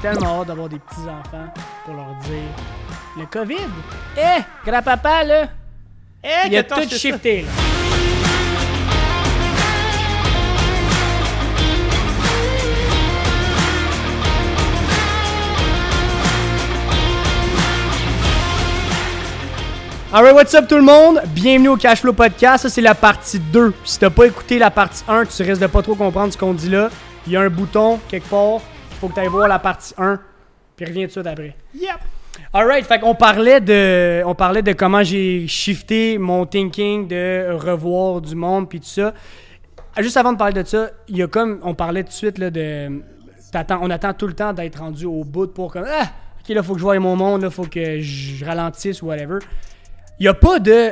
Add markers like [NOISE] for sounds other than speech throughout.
tellement hâte d'avoir des petits-enfants pour leur dire le COVID. Eh, grand-papa, là, Eh, il a tout shifté, là. Alright, what's up tout le monde? Bienvenue au Cashflow Podcast. Ça, c'est la partie 2. Si t'as pas écouté la partie 1, tu risques de pas trop comprendre ce qu'on dit là. Il y a un bouton quelque part. Il faut que tu ailles voir la partie 1. Puis reviens tout de suite après. Yep. Alright, fait qu'on parlait de, on parlait de comment j'ai shifté mon thinking de revoir du monde puis tout ça. Juste avant de parler de ça, il y a comme, on parlait tout de suite là de, t'attends- on attend tout le temps d'être rendu au bout pour comme, ah, ok là faut que je voie mon monde, là faut que je ralentisse ou whatever. Il y a pas de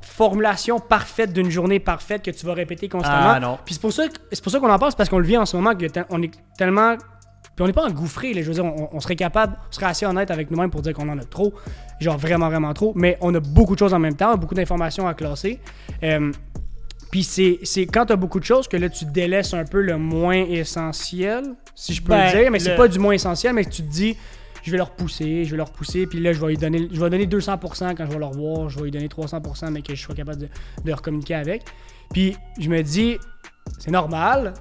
formulation parfaite d'une journée parfaite que tu vas répéter constamment. Ah, non. Puis c'est pour ça, c'est pour ça qu'on en parle, c'est parce qu'on le vit en ce moment, que te- on est tellement puis on n'est pas engouffré, là, je veux dire, on, on serait capable, on serait assez honnête avec nous-mêmes pour dire qu'on en a trop, genre vraiment, vraiment trop, mais on a beaucoup de choses en même temps, beaucoup d'informations à classer. Euh, puis c'est, quand tu as beaucoup de choses que là, tu délaisses un peu le moins essentiel, si je peux Ben, le dire, mais c'est le- pas du moins essentiel, mais tu te dis, je vais leur pousser, je vais leur pousser, puis là, je vais lui donner, je vais donner 200% quand je vais leur voir, je vais lui donner 300%, mais que je sois capable de, de leur communiquer avec. Puis je me dis, c'est normal,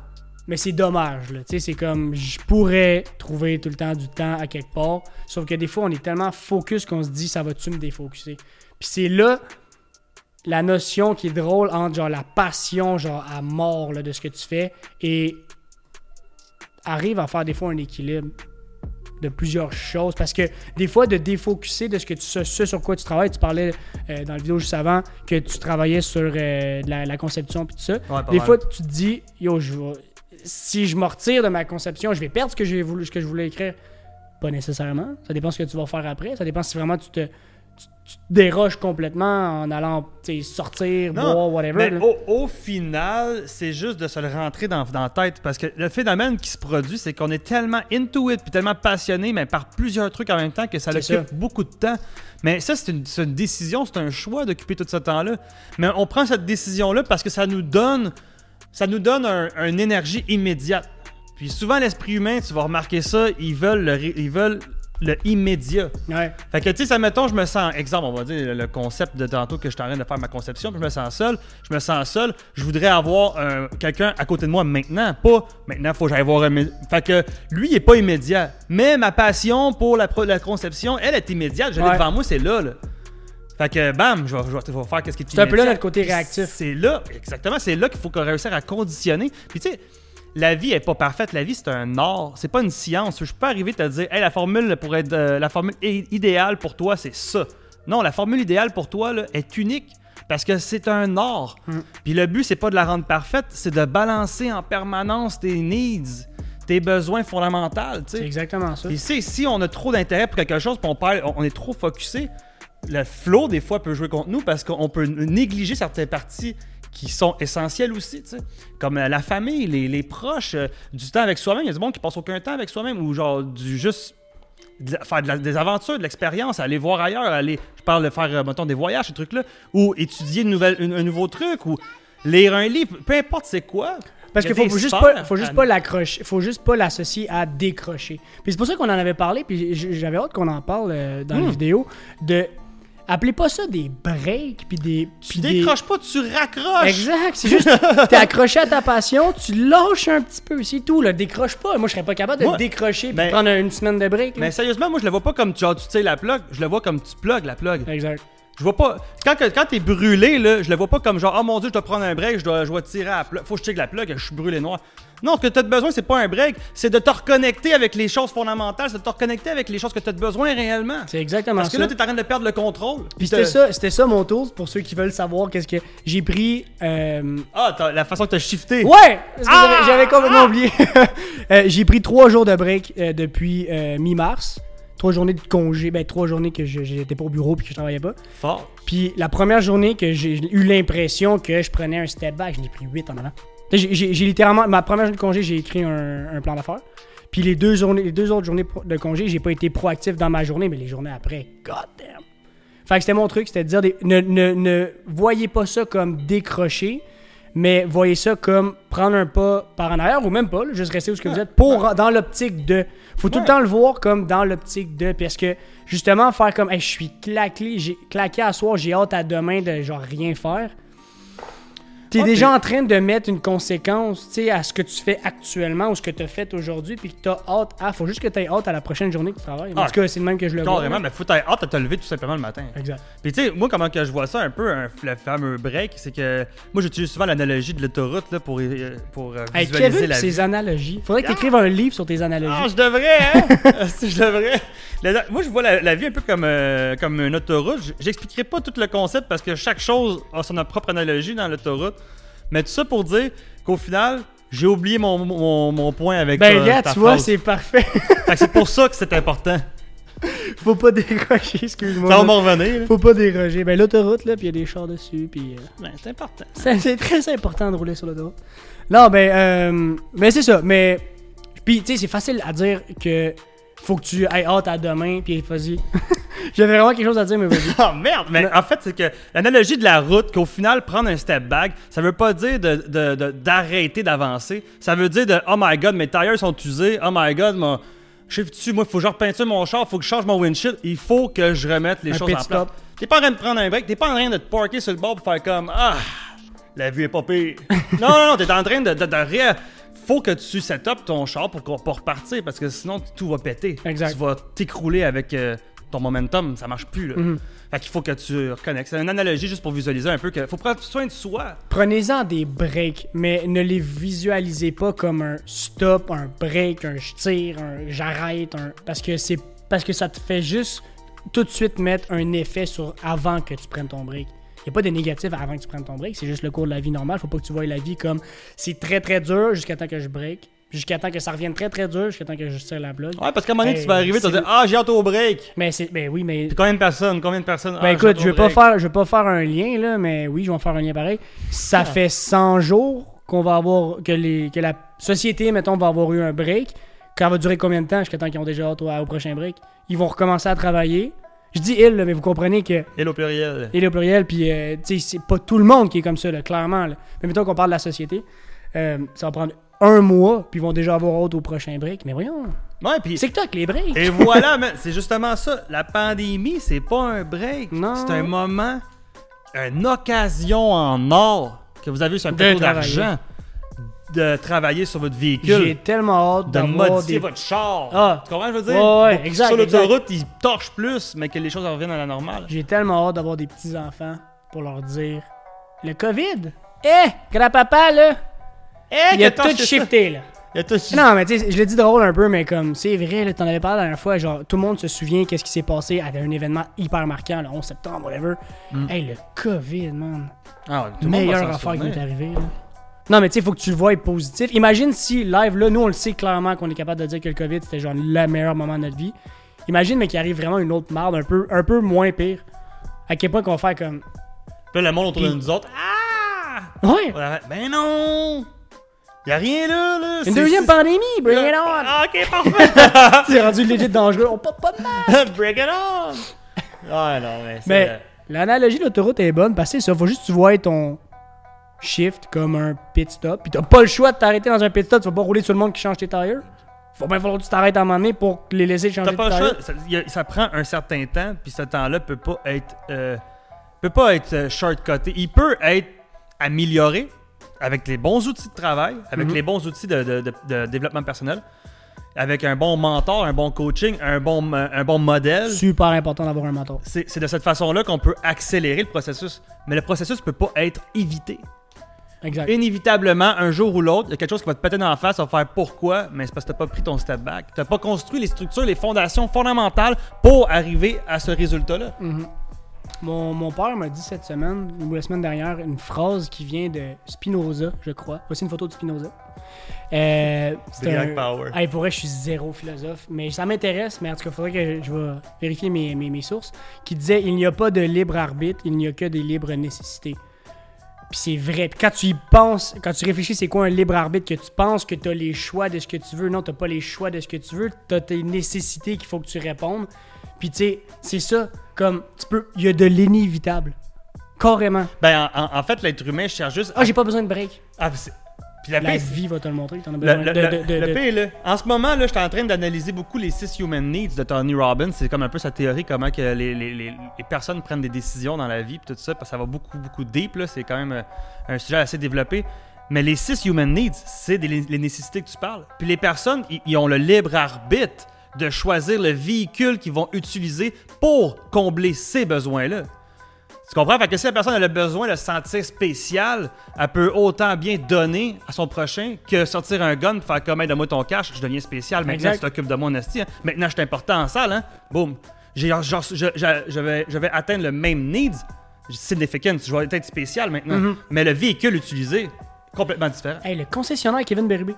mais c'est dommage. Là. Tu sais, C'est comme, je pourrais trouver tout le temps du temps à quelque part, sauf que des fois, on est tellement focus qu'on se dit, ça va-tu me défocuser? Puis c'est là la notion qui est drôle entre genre la passion genre à mort là, de ce que tu fais et arrive à faire des fois un équilibre de plusieurs choses parce que des fois de défocuser de ce que tu ce, sur quoi tu travailles tu parlais euh, dans la vidéo juste avant que tu travaillais sur euh, la, la conception puis tout ça des mal. fois tu te dis yo je vais- si je me retire de ma conception je vais perdre ce que j'ai voulu ce que je voulais écrire pas nécessairement ça dépend ce que tu vas faire après ça dépend si vraiment tu te tu, tu te déroges complètement en allant sortir boire whatever mais au, au final, c'est juste de se le rentrer dans, dans la tête. Parce que le phénomène qui se produit, c'est qu'on est tellement into it, puis tellement passionné, mais par plusieurs trucs en même temps, que ça C'est occupe ça. beaucoup de temps. Mais ça, c'est une, c'est une décision, c'est un choix d'occuper tout ce temps-là. Mais on prend cette décision-là parce que ça nous donne, ça nous donne un- une énergie immédiate. Puis souvent, l'esprit humain, tu vas remarquer ça, ils veulent le, ils veulent le immédiat. ouais Fait que, tu sais, ça, mettons, je me sens, exemple, on va dire le- concept de tantôt que je suis en train de faire ma conception, puis je me sens seul, je me sens seul, je voudrais avoir un- quelqu'un à côté de moi maintenant, pas maintenant, faut que j'aille voir un. Fait que lui, il est pas immédiat. Mais ma passion pour la conception, elle est immédiate, je l'ai Ouais. devant moi, c'est là, là. Fait que, bam, je vais, je vais- faire qu'est-ce qui est C'est un peu là notre côté réactif. C'est là, exactement, c'est là qu'il faut qu'on réussisse à conditionner. Puis tu sais, la vie est pas parfaite, la vie c'est un art, c'est pas une science. Je peux pas arriver à te dire, hey, la formule pour être euh, la formule idéale pour toi, c'est ça. Non, la formule idéale pour toi là, est unique parce que c'est un art. Mm. Puis le but c'est pas de la rendre parfaite, c'est de balancer en permanence tes needs, tes besoins fondamentaux, tu c'est sais. exactement ça sais, si on a trop d'intérêt pour quelque chose, puis on, on est trop focusé, le flow des fois peut jouer contre nous parce qu'on peut négliger certaines parties qui sont essentielles aussi, tu sais. Comme euh, la famille, les, les proches, euh, du temps avec soi-même. Il y a du monde qui passe aucun temps avec soi-même ou genre du juste de la- faire de la- des aventures, de l'expérience, aller voir ailleurs, aller, je parle de faire, euh, mettons, des voyages, ces trucs-là, ou étudier une nouvelle, une- un nouveau truc, ou lire un livre, peu importe c'est quoi. Parce qu'il faut, des juste pas, faut juste à- pas l'accrocher, faut juste pas l'associer à décrocher. Puis c'est pour ça qu'on en avait parlé, puis j'avais hâte qu'on en parle dans Hmm. la vidéo, de appelez pas ça des breaks puis des, Tu puis des- décroches pas, tu raccroches. Exact, c'est juste t'es accroché à ta passion, tu lâches un petit peu, c'est tout, là, décroche pas. Moi je serais pas capable de Moi, décrocher puis ben, de prendre une semaine de break. là. Mais sérieusement, moi je le vois pas comme genre tu tires la plug, je le vois comme tu plugs la plug. Exact. Je vois pas. Quand, quand t'es brûlé, là, je le vois pas comme genre, oh mon dieu, je dois prendre un break, je dois, je dois tirer à la plug. Faut que je tire la plug, je suis brûlé noir. Non, ce que t'as besoin, c'est pas un break, c'est de te reconnecter avec les choses fondamentales, c'est de te reconnecter avec les choses que t'as besoin réellement. C'est exactement Parce que ça. là, t'es en train de perdre le contrôle. Puis c'était ça, c'était ça mon tour pour ceux qui veulent savoir qu'est-ce que j'ai pris. euh, Ah, t'as- la façon que t'as shifté. Ouais! Parce que Ah! j'avais- complètement oublié. [LAUGHS] Euh, j'ai pris trois jours de break euh, depuis mi-mars. Trois journées de congé. Ben, trois journées que j'étais pas au bureau puis que je travaillais pas. Fort. Puis la première journée que j'ai eu l'impression que je prenais un step back, j'en ai pris huit en avant. J'ai littéralement. Ma première journée de congé, j'ai écrit un, un plan d'affaires. Puis les deux, journées, les deux autres journées de congé, j'ai pas été proactif dans ma journée, mais les journées après, god damn. Fait que c'était mon truc, c'était de dire des- ne, ne, ne voyez pas ça comme décrocher, Mais voyez ça comme prendre un pas par en arrière ou même pas, là, juste rester où ce que vous êtes pour dans l'optique de. Faut tout le temps le voir comme dans l'optique de parce que justement faire comme Hey, je suis claqué, j'ai claqué à soir, j'ai hâte à demain de genre rien faire. T'es Ouais, déjà puis- en train de mettre une conséquence, tu à ce que tu fais actuellement ou ce que tu as fait aujourd'hui, puis que t'as hâte à. Faut juste que tu aies hâte à la prochaine journée que tu travailles. En Ah, tout cas, c'est le même que je le vois. Carrément, mais faut t'avoir hâte à te lever tout simplement le matin. Exact. Puis tu sais, moi comment que je vois ça un peu, un- le fameux break, c'est que moi j'utilise souvent l'analogie de l'autoroute là, pour, euh, pour euh, Hey, visualiser Kevin, la vie. analogies. Faudrait que tu écrives un livre sur tes analogies. Ah, je devrais, hein? si [LAUGHS] [LAUGHS] je devrais. La- moi, je vois la, la vie un peu comme, euh, comme une autoroute. J'expliquerai pas tout le concept parce que chaque chose a son propre analogie dans l'autoroute. Mais tout ça pour dire qu'au final, j'ai oublié mon, mon, mon point avec ben, gars, ta tu vois, c'est parfait. [LAUGHS] C'est pour ça que c'est important. [LAUGHS] Faut pas déroger, excuse-moi. Ça va m'en revenir. Faut pas déroger. Ben, l'autoroute, là, puis il y a des chars dessus, puis. euh, Ben, c'est important. c'est c'est très important de rouler sur l'autoroute. Non, ben, euh, ben, c'est ça. Mais. Puis, tu sais, c'est facile à dire que. Faut que tu aies hâte à demain, puis vas-y. [LAUGHS] J'avais vraiment quelque chose à dire, mais vas-y. Oh [LAUGHS] merde! Mais en fait, c'est que l'analogie de la route, qu'au final, prendre un step back, ça veut pas dire de- de- de- d'arrêter d'avancer. Ça veut dire de Oh my god, mes tires sont usés. Oh my god, mon. Je sais dessus, moi, il faut que je repeinture mon char, faut que je change mon windshield. Il faut que je remette les Un choses en place. T'es pas en train de prendre un break, t'es pas en train de te parker sur le bord pour faire comme Ah, la vue est pas pire. [LAUGHS] non, non, non, t'es en train de, de, de Faut que tu set up ton char pour, qu'on- pour repartir parce que sinon tout va péter. Exact. Tu vas t'écrouler avec euh, ton momentum, ça marche plus. Là. Mhm. Fait qu'il faut que tu reconnectes. C'est une analogie juste pour visualiser un peu que faut prendre soin de soi. Prenez-en des breaks, mais ne les visualisez pas comme un stop, un break, un je tire, un j'arrête, un... parce que c'est parce que ça te fait juste tout de suite mettre un effet sur avant que tu prennes ton break. N'y a pas de négatif avant que tu prennes ton break, c'est juste le cours de la vie normale. Faut pas que tu vois la vie comme c'est très très dur jusqu'à temps que je break, jusqu'à temps que ça revienne très très dur, jusqu'à temps que je tire la blog. Ouais, parce qu'à un moment donné, tu vas arriver, tu vas dire Ah, j'ai hâte au break. Mais c'est ben oui, mais Puis combien de personnes Combien de personnes Ben Ah, écoute, je vais pas faire, je vais pas faire un lien là, mais oui, je vais en faire un lien pareil. Ça fait 100 jours qu'on va avoir que les que la société mettons va avoir eu un break. Ça va durer combien de temps jusqu'à temps qu'ils ont déjà hâte au, au prochain break? Ils vont recommencer à travailler. Je dis là, mais vous comprenez que Et au pluriel. il au pluriel, puis euh, tu sais, c'est pas tout le monde qui est comme ça, là, clairement. là. Mais mettons qu'on parle de la société, euh, ça va prendre un mois, puis ils vont déjà avoir hâte au prochain break. Mais voyons, Ouais, puis. c'est que toi les breaks. Et voilà, [LAUGHS] c'est justement ça. La pandémie, c'est pas un break. Non. C'est un moment, une occasion en or que vous avez sur un plateau d'argent de travailler sur votre J'ai véhicule, tellement hâte de modifier des votre char. Ah. Tu comprends, ce que je veux dire? Ouais, ouais, exact, Sur l'autoroute, ils torchent plus, mais que les choses reviennent à la normale. J'ai tellement hâte d'avoir des petits-enfants pour leur dire Le COVID Eh, grand-papa, là Eh, Il a tout shifté, là. Il a tout shifté. Non, mais tu sais, je l'ai dit drôle un peu, mais comme, c'est vrai, là, t'en avais parlé la dernière fois, genre, tout le monde se souvient qu'est-ce qui s'est passé à un événement hyper marquant, le 11 septembre, whatever. Mm. Hey, le COVID, man. Ah, tout le monde va Meilleure affaire qui m'est arrivée, là. Non, mais tu sais, faut que tu le vois positif. Imagine si, live, là, nous, on le sait clairement qu'on est capable de dire que le COVID, c'était genre le meilleur moment de notre vie. Imagine, mais qu'il arrive vraiment une autre marde un peu, un peu moins pire. À quel point qu'on va faire comme. Puis le monde autour de Puis- nous autres. Ah! Ouais! Ben non! Y a rien là, là. Une deuxième pandémie, bring it on! Ah, ok, parfait! [LAUGHS] C'est rendu legit dangereux, on pop pas de mal! [LAUGHS] Bring it on! Ouais, non, mais c'est. Mais l'analogie de l'autoroute est bonne parce que ça, faut juste que tu vois ton shift comme un pit stop. Puis t'as pas le choix de t'arrêter dans un pit stop, tu vas pas rouler sur le monde qui change tes tires. Faut bien falloir que tu t'arrêtes à un moment donné pour les laisser changer tires. choix. Ça, ça prend un certain temps, puis ce temps-là peut pas être. euh, peut pas être euh, shortcuté. Il peut être amélioré avec les bons outils de travail, avec Mhm. les bons outils de, de- de- de développement personnel, avec un bon mentor, un bon coaching, un bon, un bon modèle. Super important d'avoir un mentor. C'est de cette façon-là qu'on peut accélérer le processus. Mais le processus peut pas être évité. Exact. Inévitablement, un jour ou l'autre, il y a quelque chose qui va te péter dans la face, ça va faire pourquoi, mais c'est parce que t'as pas pris ton step back. T'as pas construit les structures, les fondations fondamentales pour arriver à ce résultat-là. Mhm. Mon, mon père m'a dit cette semaine, ou la semaine dernière, une phrase qui vient de Spinoza, je crois. Voici une photo de Spinoza. Euh, c'est Black un- Power. Hey, pour vrai, je suis zéro philosophe, mais ça m'intéresse, mais en tout cas, il faudrait que je vais vérifier mes, mes, mes sources, qui disait il n'y a pas de libre arbitre, il n'y a que des libres nécessités. Puis c'est vrai. Puis quand tu y penses, quand tu réfléchis, c'est quoi un libre arbitre que tu penses que tu as les choix de ce que tu veux? Non, tu pas les choix de ce que tu veux. Tu as tes nécessités qu'il faut que tu répondes. Puis tu sais, c'est ça. Comme, tu peux. Il y a de l'inévitable. Carrément. Ben, en, fait, l'être humain cherche juste. Ah, j'ai pas besoin de break. Ah, c'est- Puis la La paix, vie va te le montrer. T'en as besoin le- le- de- de- le de- pire, là, en ce moment, là, je suis en train d'analyser beaucoup les six human needs de Tony Robbins. C'est comme un peu sa théorie, comment que les, les- les- les personnes prennent des décisions dans la vie, puis tout ça, parce que ça va beaucoup, beaucoup deep. là. C'est quand même euh, un sujet assez développé. Mais les six human needs, c'est les nécessités que tu parles. Puis les personnes, ils ont le libre arbitre de choisir le véhicule qu'ils vont utiliser pour combler ces besoins-là. Tu comprends? Fait que si la personne a le besoin de se sentir spécial, elle peut autant bien donner à son prochain que sortir un gun, faire comme Hey, donne-moi ton cash, je deviens spécial. Maintenant, Exact. tu t'occupes de mon esti. hein. Maintenant, je suis important en salle. Hein? Boum. J'ai, genre, je, je- je vais, je vais atteindre le même needs, significant. Je vais être spécial maintenant. Mhm. Mais le véhicule utilisé, complètement différent. Hey, le concessionnaire Kevin Berube.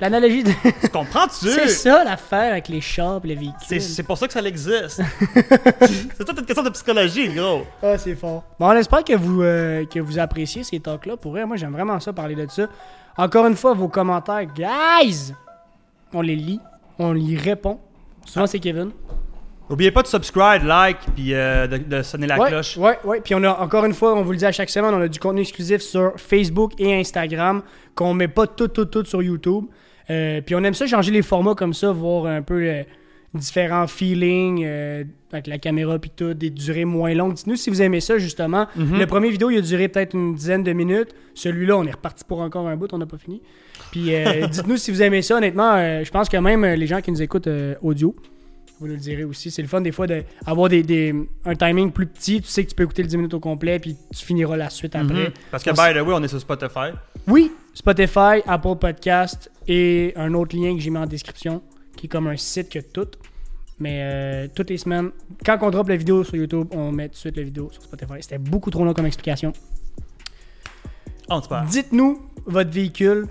L'analogie de. Tu [LAUGHS] comprends-tu? c'est ça l'affaire avec les chars et les véhicules. C'est, pour ça que ça existe. [LAUGHS] c'est toute une question de psychologie, gros. Ah, c'est fort. Bon, on espère que vous, euh, que vous appréciez ces talks-là. Pour vrai, moi, j'aime vraiment ça, parler de ça. Encore une fois, vos commentaires, guys, on les lit, on y répond. Souvent, c'est Kevin. N'oubliez pas de subscribe, like, puis euh, de, de sonner la ouais, cloche. Ouais, ouais. Puis on a, encore une fois, on vous le dit à chaque semaine, on a du contenu exclusif sur Facebook et Instagram qu'on met pas tout, tout, tout sur YouTube. Euh, puis on aime ça changer les formats comme ça, voir un peu euh, différents feelings euh, avec la caméra puis tout, des durées moins longues. Dites-nous si vous aimez ça, justement. Mhm. Le premier vidéo, il a duré peut-être une dizaine de minutes. Celui-là, on est reparti pour encore un bout, on n'a pas fini. Puis [LAUGHS] dites-nous si vous aimez ça. Honnêtement, je pense que même les gens qui nous écoutent audio, vous nous le direz aussi. C'est le fun des fois d'avoir des, des- un timing plus petit. Tu sais que tu peux écouter le 10 minutes au complet, puis tu finiras la suite après. Mhm. Parce que, On by the way, on est sur Spotify. Oui, Spotify, Apple Podcast et un autre lien que j'ai mis en description, qui est comme un site que tout. Mais euh, toutes les semaines, quand on drop la vidéo sur YouTube, on met tout de suite la vidéo sur Spotify. C'était beaucoup trop long comme explication. On te parle. Dites-nous votre véhicule,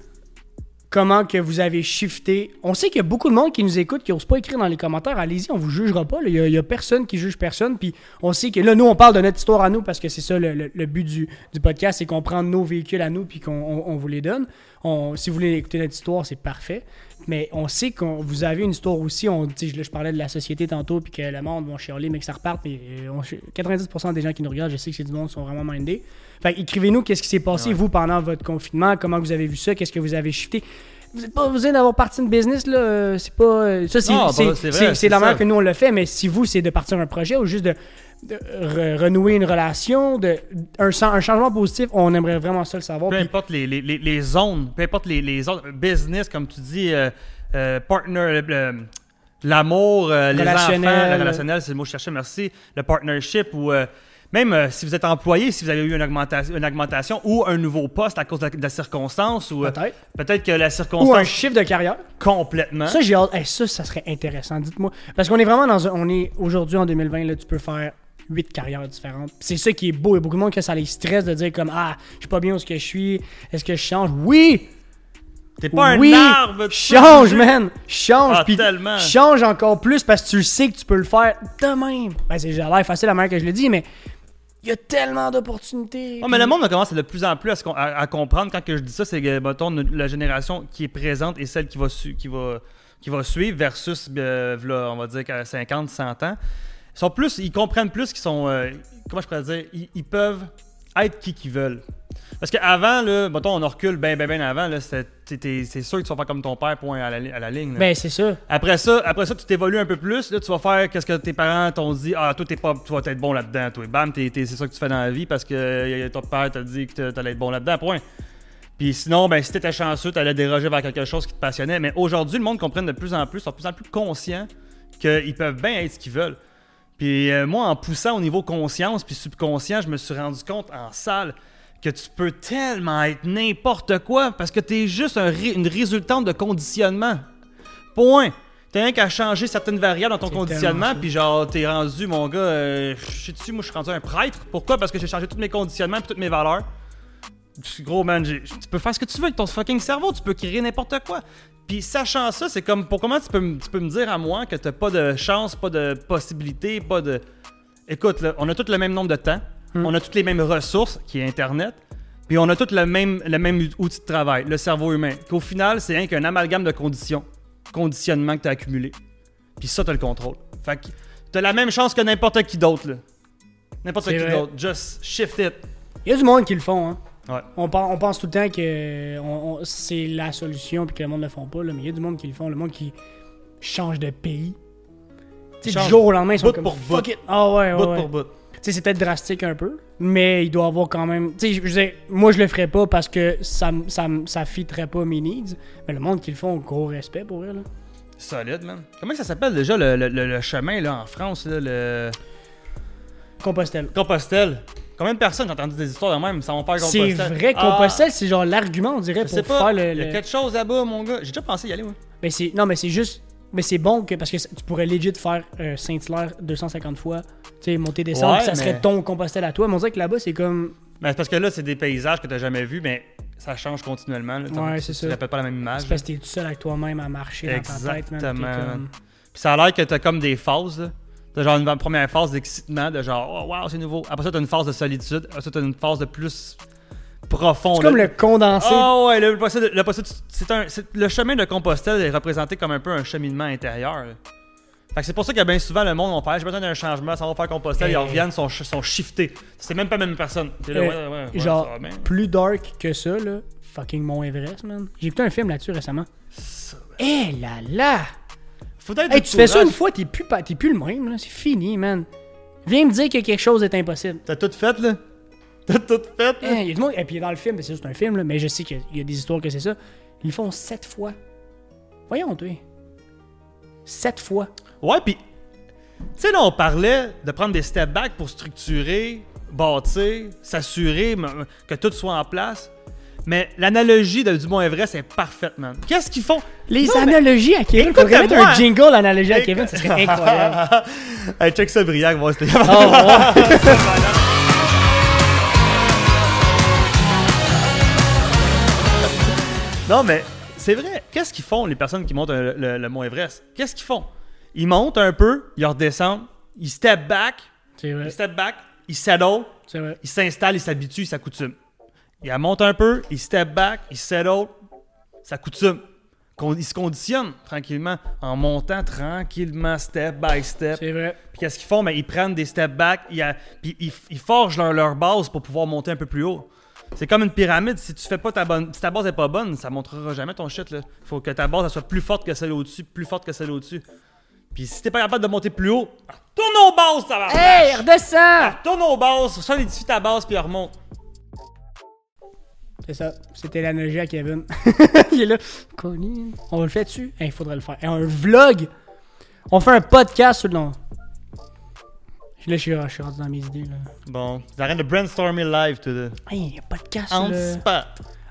comment que vous avez shifté. On sait qu'il y a beaucoup de monde qui nous écoute, qui n'ose pas écrire dans les commentaires. Allez-y, on vous jugera pas. là. Il n'y a, personne qui juge personne. Puis on sait que là, nous, on parle de notre histoire à nous parce que c'est ça le, le- le but du, du podcast, c'est qu'on prend nos véhicules à nous puis qu'on on- on vous les donne. On- si vous voulez écouter notre histoire, c'est parfait. Mais on sait que vous avez une histoire aussi. On, sais, je, parlais de la société tantôt, puis que le monde va chialer, mais que ça reparte. Mais euh, on- 90% des gens qui nous regardent, je sais que c'est du monde sont vraiment mindés. Fait que écrivez-nous qu'est-ce qui s'est passé, Ouais. vous, pendant votre confinement, comment vous avez vu ça, qu'est-ce que vous avez shifté. Vous n'êtes pas besoin d'avoir parti une business, là. euh, C'est pas. euh, Ça, c'est Non, c'est- pas- c'est vrai, c'est- la manière que nous, on le fait, mais si vous, c'est de partir un projet ou juste de, de re- renouer une relation, de, un, un changement positif, on aimerait vraiment ça le savoir. Peu Puis- importe les, les, les, les zones, peu importe les, les zones, business, comme tu dis, euh, euh, partner, l'amour, les enfants, le relationnel, c'est le mot que je cherchais, merci, le partnership ou même euh, si vous êtes employé, si vous avez eu une augmentation, une augmentation ou un nouveau poste à cause de la, de la circonstance ou euh, Peut-être. peut-être que la Ou un circonstance chiffre de carrière. complètement. Ça, j'ai hâte. Hey, ça, ça serait intéressant. Dites-moi. Parce qu'on est vraiment dans un. On est aujourd'hui en 2020, là, tu peux faire huit carrières différentes. C'est ça qui est beau. Il y a beaucoup de monde que ça les stresse de dire comme Ah, je suis pas bien où ce que je suis. Est-ce que je change? Oui! T'es pas oui! un arbre. Change, man! Change! Ah, tellement. change encore plus parce que tu sais que tu peux le faire de même. Ben, c'est l'air facile la manière que je le dis, mais il y a tellement d'opportunités. Ouais, mais le monde commence de plus en plus à, comprendre quand que je dis ça, c'est que la génération qui est présente et celle qui va, su- qui va, qui va suivre versus, euh, on va dire, qu'à 50, 100 ans, ils sont plus, ils comprennent plus qu'ils sont, euh, comment je pourrais dire, ils, ils peuvent être qui qu'ils veulent. Parce qu'avant, là, mettons, on recule bien, bien, bien avant, là, c'est sûr que tu vas faire comme ton père, point à la, li- à la ligne. là. Ben, c'est ça. Après ça, après ça, tu t'évolues un peu plus. Là, tu vas faire qu'est-ce que tes parents t'ont dit. Ah, toi, t'es pas, tu vas être bon là-dedans. Toi, bam, t'es- c'est ça que tu fais dans la vie parce que ton père t'a dit que t'allais être bon là-dedans. Point. Puis sinon, ben, si t'étais chanceux, t'allais déroger vers quelque chose qui te passionnait. Mais aujourd'hui, le monde comprenne de plus en plus, sont de plus en plus conscients qu'ils peuvent bien être ce qu'ils veulent. Puis euh, moi, en poussant au niveau conscience puis subconscient, je me suis rendu compte en salle que tu peux tellement être n'importe quoi parce que t'es juste un une résultante de conditionnement. Point. T'as rien qu'à changer certaines variables dans ton conditionnement, puis genre, t'es rendu, mon gars, euh, je sais dessus, moi, je suis rendu un prêtre. Pourquoi? Parce que j'ai changé tous mes conditionnements et toutes mes valeurs. Gros, man, tu peux faire ce que tu veux avec ton fucking cerveau, tu peux créer n'importe quoi. Puis sachant ça, c'est comme, pour comment tu peux, me- tu peux me dire à moi que t'as pas de chance, pas de possibilité, pas de... Écoute, là, on a tous le même nombre de temps, Hmm. on a toutes les mêmes ressources, qui est Internet, puis on a tous le même, le même outil de travail, le cerveau humain. Qu'au final, c'est rien qu'un amalgame de conditions, conditionnement que tu as accumulé. Puis ça, tu as le contrôle. Fait que t'as la même chance que n'importe qui d'autre, là. N'importe qui d'autre. Just shift it. Il y a du monde qui le font, hein. Ouais. On, on pense tout le temps que on- on- c'est la solution puis que le monde ne le font pas, là, mais il y a du monde qui le font. Le monde qui change de pays. Tu du jour au lendemain, ils sont bout comme pour fuck it. Ah ouais, ouais, Bout ouais. pour bout. C'est peut-être drastique un peu, mais il doit avoir quand même. Tu sais, je dire, moi je le ferais pas parce que ça, ça, ça fitterait pas mes needs, mais le monde qui le font, gros respect pour eux, là. Solide, man. Comment ça s'appelle déjà le, le- le- chemin là, en France, là, le Compostelle. Compostelle? Combien de personnes j'ai entendu des histoires de même? Ça va faire C'est Compostelle? vrai, Ah, Compostelle, c'est genre l'argument, on dirait, pour pas. faire le. Il y a le- quelque chose là-bas, mon gars. J'ai déjà pensé y aller, moi. Mais c'est non, mais c'est juste mais c'est bon que parce que tu pourrais legit faire euh, Saint-Hilaire 250 fois, tu sais monter descendre, Ouais, puis ça serait ton Compostelle à toi. Mais on dirait que là-bas c'est comme Mais c'est parce que là, c'est des paysages que t'as jamais vus, mais ça change continuellement. Là. Ouais, Tu- c'est tu ça. répètes pas la même image. c'est parce que t'es tout seul avec toi-même à marcher dans ta tête, Exactement. comme- Puis ça a l'air que t'as comme des phases. là. T'as genre une première phase d'excitement, de genre, oh wow, c'est nouveau. Après ça, t'as une phase de solitude. Après ça, t'as une phase de plus profond. C'est comme le condensé. Ah ouais, le, le, le, le- un, chemin de Compostelle est représenté comme un peu un cheminement intérieur. là. Fait que c'est pour ça que bien souvent le monde va faire j'ai besoin d'un changement, ça va faire Compostelle, ils Eh. reviennent, sont, sont shiftés. C'est même pas la même personne. Là, Euh, ouais, ouais, ouais, genre ça plus dark que ça là, fucking Mont Everest, man. J'ai écouté un film là-dessus récemment. Eh là là. Faut être Hey, tu fais ça une fois, t'es plus plus le même là, c'est fini, man. Viens me dire que quelque chose est impossible. T'as tout fait, là? T'as tout fait? Eh, il y a du monde, et puis dans le film, c'est juste un film, là, mais je sais qu'il y a- il y a des histoires que c'est ça. Ils le font sept fois. Voyons, toi. Sept fois. Ouais, pis. Tu sais, là, on parlait de prendre des step back pour structurer, bâtir, s'assurer que tout soit en place. Mais l'analogie de- du Mont Everest est parfaite, man. Qu'est-ce qu'ils font? Les Non, mais- analogies à Kevin. Faudrait mettre un jingle analogie à Kevin, ça serait [LAUGHS] incroyable. hey, check ça, Briac, voir si [LAUGHS] Non, mais c'est vrai. Qu'est-ce qu'ils font, les personnes qui montent le, le Mont Everest? Qu'est-ce qu'ils font? Ils montent un peu, ils redescendent, ils step back, ils step back, ils settle, vrai. ils s'installent, ils s'habituent, ils s'accoutument. Ils montent un peu, ils step back, ils settle, s'accoutument. Ils se conditionnent tranquillement en montant tranquillement, step by step. C'est vrai. Puis qu'est-ce qu'ils font? Ben, ils prennent des step back, ils, a- puis ils, ils forgent leur, leur base pour pouvoir monter un peu plus haut. C'est comme une pyramide. Si tu fais pas ta bonne, si ta base est pas bonne, ça montrera jamais ton shit. Là. Faut que ta base elle soit plus forte que celle au-dessus, plus forte que celle au-dessus. Puis si t'es pas capable de monter plus haut, retourne aux bases, ça va. Hey, redescends! Retourne aux bases, solidifie ta base puis remonte. C'est ça. C'était l'analogie à Kevin. [LAUGHS] il est là. Colin. On le fait dessus? Il faudrait le faire. Et un vlog. On fait un podcast sur le long. Là, je suis, je suis rendu dans mes idées. Là. Bon, t'arrêtes de brainstormer live to the Hey, un podcast on sur le... spot.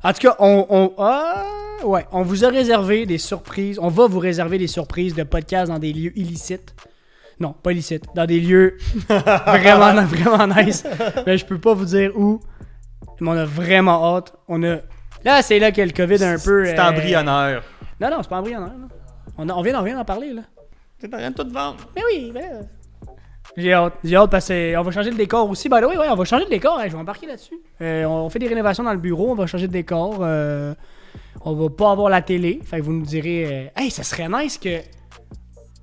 En tout cas, on, on, ah, ouais, on vous a réservé des surprises. On va vous réserver des surprises de podcasts dans des lieux illicites. Non, pas illicites. Dans des lieux [LAUGHS] vraiment, vraiment nice. Mais je peux pas vous dire où. Mais on a vraiment hâte. On a. Là, c'est là que le COVID un peu. C'est euh, embryonnaire. Non, non, c'est pas embryonnaire. On, a- on vient d'en parler, là. T'es en train de tout vendre. Mais oui, ben. J'ai hâte. J'ai hâte parce qu'on va changer le décor aussi. Ben oui, ouais, on va changer le décor. Hey, je vais embarquer là-dessus. Euh, on fait des rénovations dans le bureau. On va changer de décor. Euh, on va pas avoir la télé. Fait que vous nous direz, euh, hey, ça serait nice que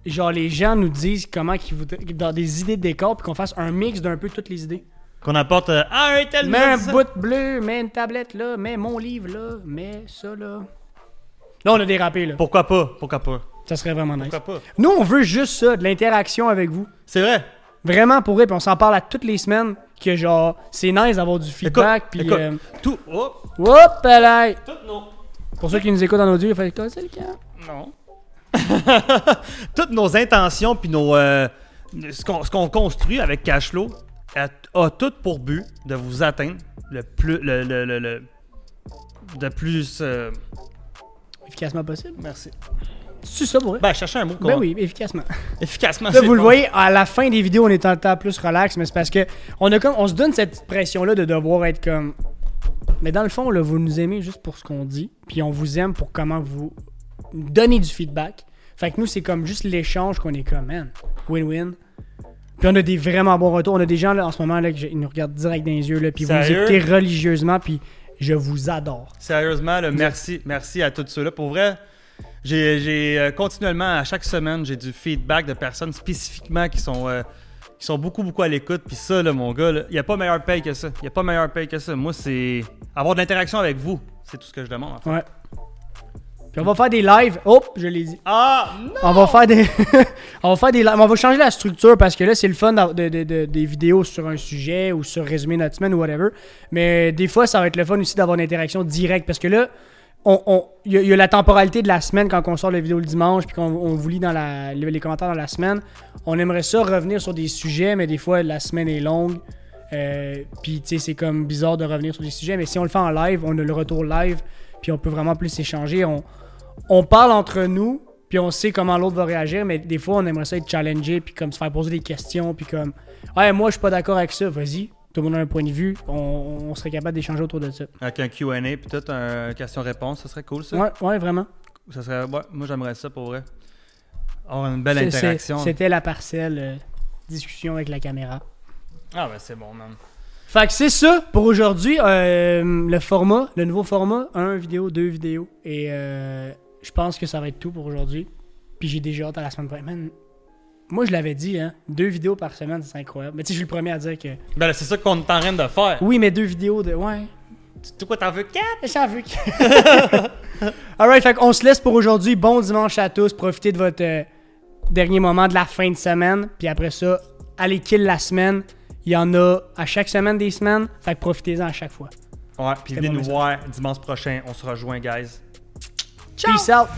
genre les gens nous disent comment qu'ils voudraient dans des idées de décor puis qu'on fasse un mix d'un peu toutes les idées. Qu'on apporte. euh, ah, un tel Mets un bout bleu, mets une tablette là, mets mon livre là, mets ça là. Là, on a dérapé là. Pourquoi pas? Pourquoi pas? Ça serait vraiment nice. Pourquoi pas? Nous, on veut juste ça, de l'interaction avec vous. C'est vrai. Vraiment pour eux, puis on s'en parle à toutes les semaines que genre c'est nice d'avoir du feedback puis écoute, euh, Tout. Oh, hop là. tout non. Pour ceux qui nous écoutent en audio, il fait que c'est le cas. Non. [LAUGHS] Toutes nos intentions puis nos euh, ce qu'on ce qu'on construit avec Cashflow a, a tout pour but de vous atteindre le plus le, le, le- le- de plus euh, Efficacement possible. merci. C'est ça pour eux? Ben chercher un mot Ben qu'on- oui, efficacement. [LAUGHS] efficacement. Là, c'est vous le voyez, à la fin des vidéos, on est en temps plus relax, mais c'est parce que on a comme on se donne cette pression-là de devoir être comme. Mais dans le fond, là, vous nous aimez juste pour ce qu'on dit, puis on vous aime pour comment vous donnez du feedback. Fait que nous, c'est comme juste l'échange qu'on est comme, man, win-win. Puis on a des vraiment bons retours. On a des gens là, en ce moment là, qui nous regardent direct dans les yeux, là, puis vous nous écoutez religieusement, puis je vous adore. Sérieusement, là, merci, merci à tous ceux-là. Pour vrai, j'ai euh, continuellement, à chaque semaine, j'ai du feedback de personnes spécifiquement qui sont, euh, qui sont beaucoup, beaucoup à l'écoute. Puis ça, là, mon gars, il n'y a pas meilleur paye que ça. Il n'y a pas meilleur paye que ça. Moi, c'est avoir de l'interaction avec vous. C'est tout ce que je demande. en fait. Ouais. Puis on va faire des lives. Oh, je l'ai dit. Ah, non! On va faire des. [LAUGHS] on va faire des lives. On va changer la structure parce que là, c'est le fun d'avoir de, de- de- des vidéos sur un sujet ou sur résumer notre semaine ou whatever. Mais des fois, ça va être le fun aussi d'avoir une interaction directe parce que là, il y, a- la temporalité de la semaine quand on sort la vidéo le dimanche puis qu'on on vous lit dans la, les, commentaires dans la semaine. On aimerait ça revenir sur des sujets, mais des fois, la semaine est longue. Euh, puis, tu sais, c'est comme bizarre de revenir sur des sujets. Mais si on le fait en live, on a le retour live. Puis, on peut vraiment plus s'échanger. On, on parle entre nous. Puis, on sait comment l'autre va réagir. Mais des fois, on aimerait ça être challengé. Puis, comme se faire poser des questions. Puis, comme, ouais, moi, je suis pas d'accord avec ça. Vas-y. Tout le monde a un point de vue. On, on serait capable d'échanger autour de ça. Avec un QA, puis tout, un question-réponse, ça serait cool, ça. Ouais, ouais, vraiment. Ça serait, ouais, moi, j'aimerais ça pour vrai. Avoir une belle interaction. C'était la parcelle euh, discussion avec la caméra. Ah, ben c'est bon, man. Fait que c'est ça pour aujourd'hui. euh, le format, le nouveau format, un vidéo, deux vidéos. Et euh, je pense que ça va être tout pour aujourd'hui. Puis j'ai déjà hâte à la semaine prochaine. Moi, je l'avais dit, hein. Deux vidéos par semaine, c'est incroyable. Mais tu sais, je suis le premier à dire que. Ben là, c'est ça qu'on est en train de faire. Oui, mais deux vidéos de. Ouais. Tu quoi, t'en veux quatre? [LAUGHS] J'en veux que. [LAUGHS] Alright, fait qu'on se laisse pour aujourd'hui. Bon dimanche à tous. Profitez de votre euh, dernier moment de la fin de semaine. Puis après ça, allez kill la semaine. Il y en a à chaque semaine des semaines. Fait que profitez-en à chaque fois. Ouais, puis venez nous voir dimanche prochain. On se rejoint, guys. Peace out.